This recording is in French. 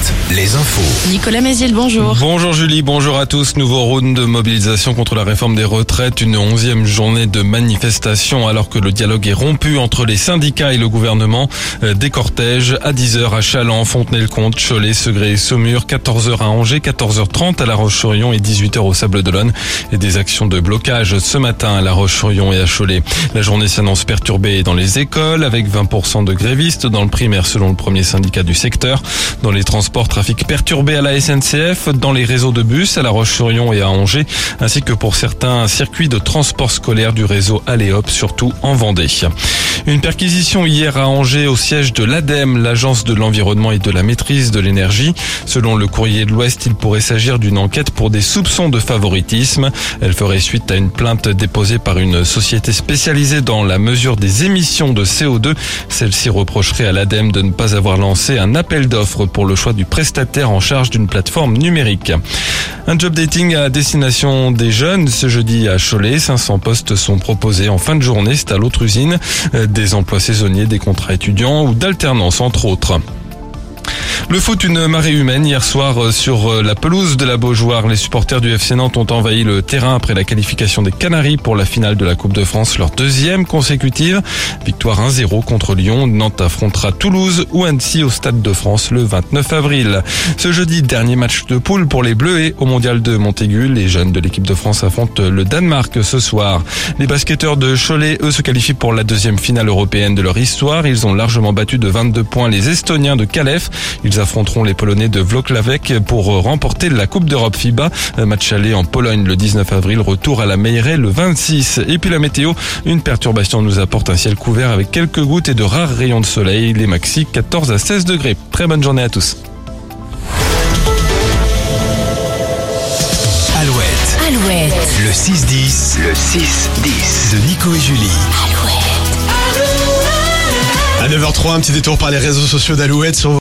Alouette, les infos. Nicolas Mézil, bonjour. Bonjour Julie, bonjour à tous. Nouveau round de mobilisation contre la réforme des retraites, une onzième journée de manifestation alors que le dialogue est rompu entre les syndicats et le gouvernement. Euh, Des cortèges à 10h à Chaland, Fontenay-le-Comte, Cholet, Segré et Saumur, 14h à Angers, 14h30 à La Roche-sur-Yon et 18h au Sable d'Olonne. Et des actions de blocage ce matin à La Roche-sur-Yon et à Cholet. La journée s'annonce perturbée dans les écoles avec 20% de grévistes dans le primaire selon le premier syndicat du secteur. Dans les transports, trafic perturbé à la SNCF, dans les réseaux de bus à La Roche-sur-Yon et à Angers, ainsi que pour certains circuits de transport scolaire du réseau Aléop, surtout en Vendée. Une perquisition hier à Angers au siège de l'ADEME, l'agence de l'environnement et de la maîtrise de l'énergie. Selon le courrier de l'Ouest, il pourrait s'agir d'une enquête pour des soupçons de favoritisme. Elle ferait suite à une plainte déposée par une société spécialisée dans la mesure des émissions de CO2. Celle-ci reprocherait à l'ADEME de ne pas avoir lancé un appel d'offres pour le choix du prestataire en charge d'une plateforme numérique. Un job dating à destination des jeunes ce jeudi à Cholet. 500 postes sont proposés en fin de journée. C'est à l'autre usine. Euh, Des emplois saisonniers, des contrats étudiants ou d'alternance entre autres. Le foot, une marée humaine hier soir euh, sur euh, la pelouse de la Beaujoire. Les supporters du FC Nantes ont envahi le terrain après la qualification des Canaries pour la finale de la Coupe de France, leur deuxième consécutive. Victoire 1-0 contre Lyon. Nantes affrontera Toulouse ou Annecy au Stade de France le 29 avril. Ce jeudi, dernier match de poule pour les Bleus et au Mondial de Montaigu. Les jeunes de l'équipe de France affrontent le Danemark ce soir. Les basketteurs de Cholet, eux, se qualifient pour la deuxième finale européenne de leur histoire. Ils ont largement battu de 22 points les Estoniens de Calef. Ils affronteront les Polonais de Włocławek pour remporter la Coupe d'Europe FIBA. Match aller en Pologne le 19 avril, retour à la Meilleray le 26. Et puis la météo, une perturbation nous apporte un ciel couvert avec quelques gouttes et de rares rayons de soleil. Les maxi 14 à 16 degrés. Très bonne journée à tous. Alouette, Alouette, le 6-10, le 6-10 de Nico et Julie. Alouette. À 9h03, un petit détour par les réseaux sociaux d'Alouette sur